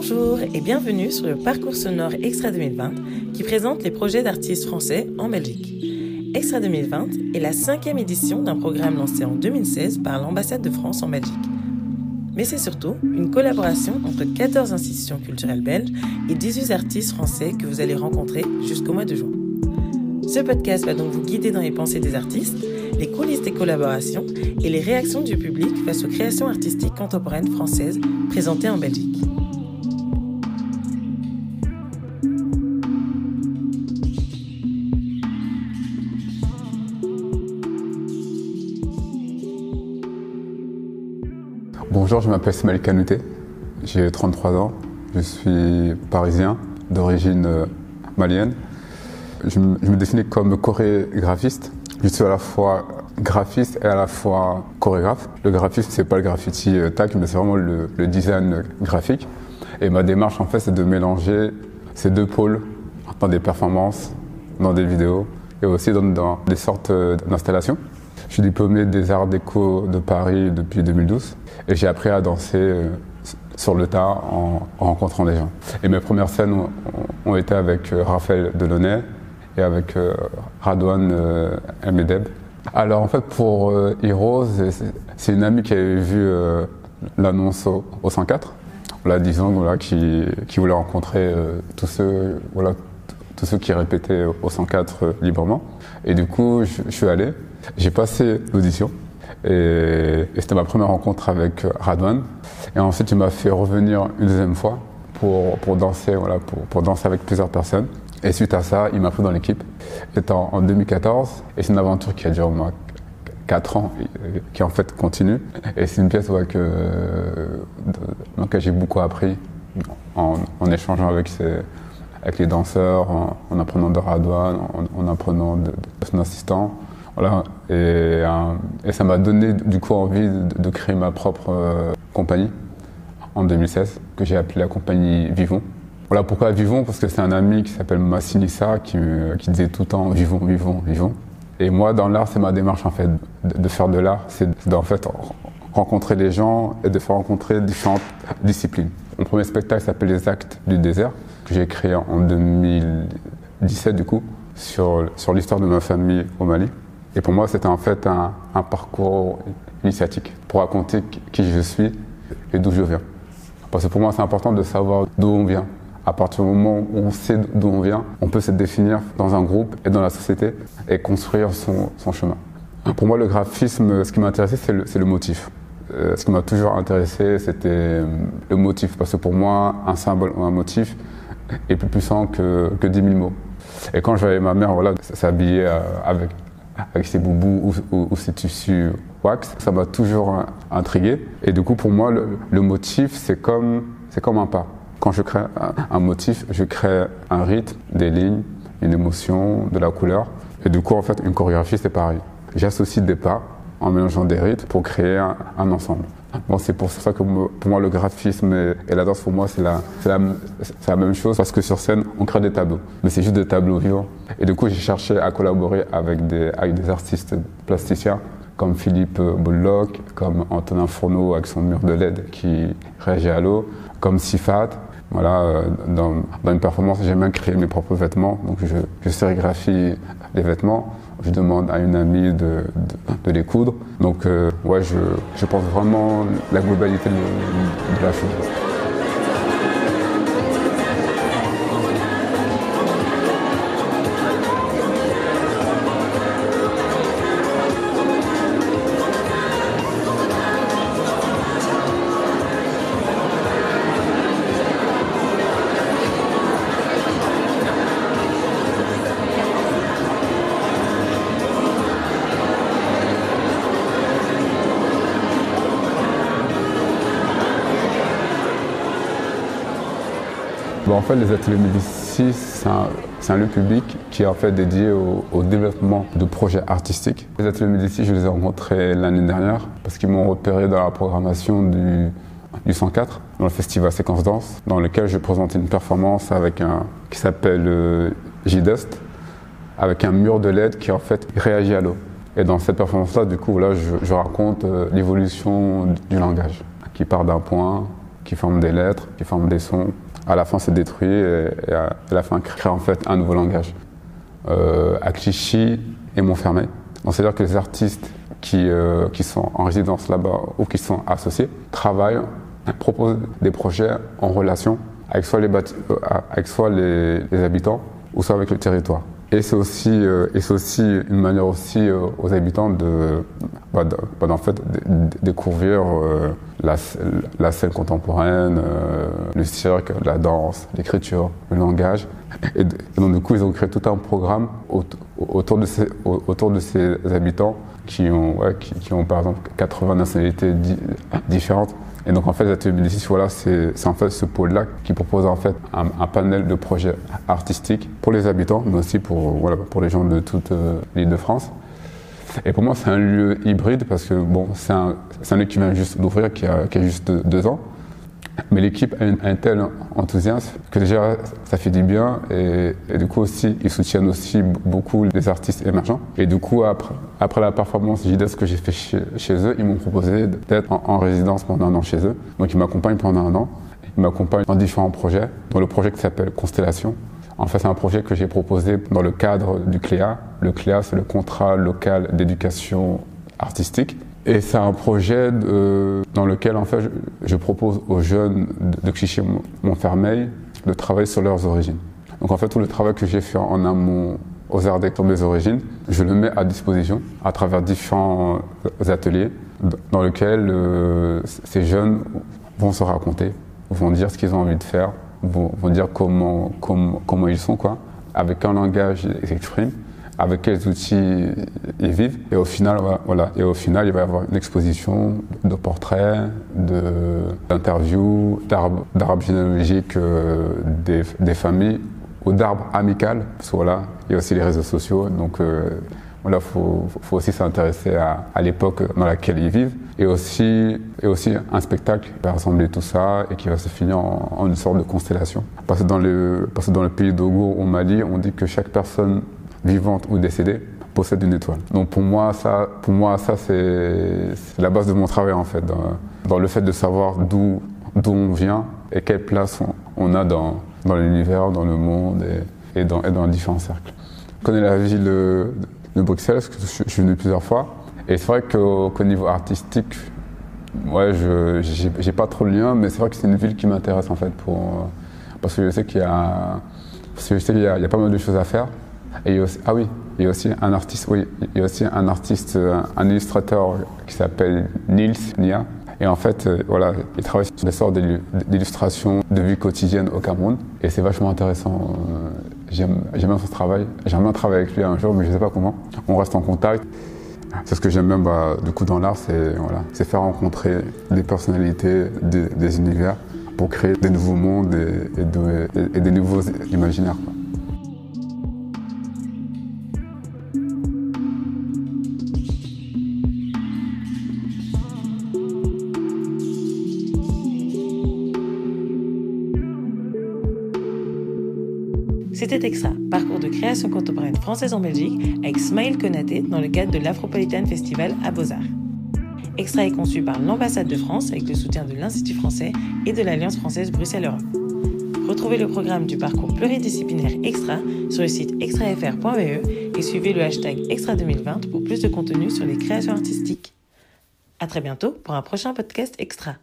Bonjour et bienvenue sur le parcours sonore Extra 2020 qui présente les projets d'artistes français en Belgique. Extra 2020 est la cinquième édition d'un programme lancé en 2016 par l'ambassade de France en Belgique. Mais c'est surtout une collaboration entre 14 institutions culturelles belges et 18 artistes français que vous allez rencontrer jusqu'au mois de juin. Ce podcast va donc vous guider dans les pensées des artistes, les coulisses des collaborations et les réactions du public face aux créations artistiques contemporaines françaises présentées en Belgique. Bonjour, je m'appelle Smail Kanouté, j'ai 33 ans, je suis parisien d'origine euh, malienne. Je me, définis comme chorégraphiste. Je suis à la fois graphiste et à la fois chorégraphe. Le graphisme, c'est pas le graffiti euh, tac, mais c'est vraiment le, design graphique. Et ma démarche, en fait, c'est de mélanger ces deux pôles dans des performances, dans des vidéos et aussi dans, dans des sortes euh, d'installations. Je suis diplômé des arts déco de Paris depuis 2012 et j'ai appris à danser euh, sur le tas en, rencontrant des gens. Et mes premières scènes ont, été avec euh, Raphaël Delaunay et avec euh, Radouane Medeb. Alors en fait pour Heroes, c'est une amie qui avait vu l'annonce au, 104, voilà, disant voilà, qui, voulait rencontrer tous ceux qui répétaient au 104 librement. Et du coup, je suis allé. J'ai passé l'audition et, c'était ma première rencontre avec euh, Radwan. Et ensuite, il m'a fait revenir une deuxième fois pour, pour danser, voilà, pour, pour, danser avec plusieurs personnes. Et suite à ça, il m'a pris dans l'équipe. C'était en, 2014 et c'est une aventure qui a duré au moins 4 ans, qui en fait continue. Et c'est une pièce que, dans laquelle j'ai beaucoup appris en, en échangeant avec, avec les danseurs, en, apprenant de Radwan, en, apprenant de son assistant. Euh, et ça m'a donné du coup envie de, créer ma propre euh, compagnie en 2016, que j'ai appelée la compagnie Vivons. Voilà pourquoi Vivons, parce que c'est un ami qui s'appelle Massinissa qui, qui disait tout le temps Vivons, vivons, vivons. Et moi, dans l'art, c'est ma démarche en fait, de, faire de l'art, c'est d'en fait rencontrer des gens et de faire rencontrer différentes disciplines. Mon premier spectacle s'appelle Les Actes du désert, que j'ai créé en 2017 du coup, sur, sur l'histoire de ma famille au Mali. Et pour moi, c'était en fait un, parcours initiatique pour raconter qui je suis et d'où je viens. Parce que pour moi, c'est important de savoir d'où on vient. À partir du moment où on sait d'où on vient, on peut se définir dans un groupe et dans la société et construire son, chemin. Pour moi, le graphisme, ce qui m'intéressait, c'est le, motif. Euh, ce qui m'a toujours intéressé, c'était euh, le motif. Parce que pour moi, un symbole ou un motif est plus puissant que, que 10 000 mots. Et quand je voyais ma mère voilà, s'habiller euh, avec avec ses boubous ou, ses tissus wax. Ça m'a toujours intrigué. Et du coup, pour moi, le, motif, c'est comme, comme un pas. Quand je crée un, motif, je crée un rythme, des lignes, une émotion, de la couleur. Et du coup, en fait, une chorégraphie, c'est pareil. J'associe des pas en mélangeant des rythmes pour créer un ensemble. Bon, c'est pour ça que pour moi, le graphisme et, la danse, pour moi, c'est la, la, la, même chose parce que sur scène, on crée des tableaux. Mais c'est juste des tableaux vivants. Et du coup, j'ai cherché à collaborer avec des, avec des artistes plasticiens comme Philippe Bullock, comme Antonin Fourneau avec son mur de LED qui réagit à l'eau, comme Sifat. Voilà, euh, dans, dans une performance, j'aime bien créer mes propres vêtements, donc je, je sérigraphie les vêtements je demande à une amie de, de, les coudre. Donc euh, ouais, je, je pense vraiment la globalité de, de la chose. En fait, les ateliers Médicis, c'est un, lieu public qui est en fait dédié au, développement de projets artistiques. Les ateliers Médicis, je les ai rencontrés l'année dernière parce qu'ils m'ont repéré dans la programmation du, 104, dans le festival Séquence Danse, dans lequel je présentais une performance avec un, qui s'appelle euh, J-Dust, avec un mur de LED qui en fait réagit à l'eau. Et dans cette performance-là, du coup, je, raconte euh, l'évolution du langage, qui part d'un point, qui forment des lettres, qui forment des sons. À la fin, c'est détruit et, à, la fin, crée en fait un nouveau langage. Euh, à Clichy et Montfermé. c'est-à-dire que les artistes qui, euh, sont en résidence là-bas ou qui sont associés travaillent, proposent des projets en relation avec soit les, euh, habitants ou soit avec le territoire. Et c'est aussi, euh, et c'est aussi une manière aussi euh, aux habitants de, bah, bah, en fait, découvrir euh, la, scène contemporaine, le cirque, la danse, l'écriture, le langage. Et, donc du coup, ils ont créé tout un programme autour de ces, habitants qui ont, qui, ont par exemple 80 nationalités différentes. Et donc en fait, l'atelier voilà, c'est en fait ce pôle-là qui propose en fait un, panel de projets artistiques pour les habitants, mais aussi pour, voilà, pour les gens de toute euh, l'île de France. Et pour moi, c'est un lieu hybride parce que bon, c'est un, un, lieu qui vient juste d'ouvrir, qui a, qui a juste deux ans. Mais l'équipe a, un tel enthousiasme que déjà ça fait du bien et, du coup aussi ils soutiennent aussi beaucoup les artistes émergents. Et du coup après, après la performance JDS que j'ai fait chez, eux, ils m'ont proposé d'être en, résidence pendant un an chez eux. Donc ils m'accompagnent pendant un an. Ils m'accompagnent dans différents projets, dont le projet qui s'appelle Constellation. En fait, c'est un projet que j'ai proposé dans le cadre du CLEA. Le CLEA, c'est le contrat local d'éducation artistique. Et c'est un projet dans lequel en fait je, propose aux jeunes de, de Montfermeil de travailler sur leurs origines. Donc en fait tout le travail que j'ai fait en amont aux arts mes origines, je le mets à disposition à travers différents ateliers dans lesquels euh, ces jeunes vont se raconter, vont dire ce qu'ils ont envie de faire, vont, dire comment, comment, comment ils sont quoi, avec un langage ils s'expriment avec quels outils ils vivent. Et au final, voilà, et au final, il va y avoir une exposition de portraits, d'interviews, d'arbres généalogiques euh, des, familles ou d'arbres amicales. Parce que il y a aussi les réseaux sociaux. Donc euh, faut, aussi s'intéresser à, l'époque dans laquelle ils vivent. Et aussi, et aussi un spectacle qui va rassembler tout ça et qui va se finir en, en une sorte de constellation. Parce que dans le, parce que dans le pays d'Ogo, au Mali, on dit que chaque personne vivante ou décédée, possède une étoile. Donc pour moi, ça, pour moi, ça c'est la base de mon travail en fait, dans, le fait de savoir d'où on vient et quelle place on, a dans, dans l'univers, dans le monde et, dans, et dans différents cercles. Je connais la ville de, Bruxelles je, suis venu plusieurs fois. Et c'est vrai qu'au niveau artistique, ouais, je j'ai pas trop de lien, mais c'est vrai que c'est une ville qui m'intéresse en fait pour parce que je sais qu'il y a y, y, a pas mal de choses à faire. Ah oui, il y a aussi un artiste, oui, il y a aussi un artiste, euh, un illustrateur qui s'appelle Nils Nia. Et en fait, euh, voilà, il travaille sur des sortes d'illustrations de vie quotidienne au Cameroun. Et c'est vachement intéressant. Euh, j'aime bien son travail. J'aimerais travailler avec lui un jour, mais je ne sais pas comment. On reste en contact. C'est ce que j'aime bien bah, du coup dans l'art, c'est voilà, faire rencontrer des personnalités, des, univers pour créer des nouveaux mondes et, des nouveaux imaginaires. C'était Extra, parcours de création contemporaine française en Belgique, avec Smile Konaté dans le cadre de l'Afropolitan Festival à Beaux-Arts. Extra est conçu par l'ambassade de France avec le soutien de l'Institut français et de l'Alliance française Bruxelles-Europe. Retrouvez le programme du parcours pluridisciplinaire Extra sur le site extrafr.be et suivez le hashtag Extra 2020 pour plus de contenu sur les créations artistiques. À très bientôt pour un prochain podcast Extra.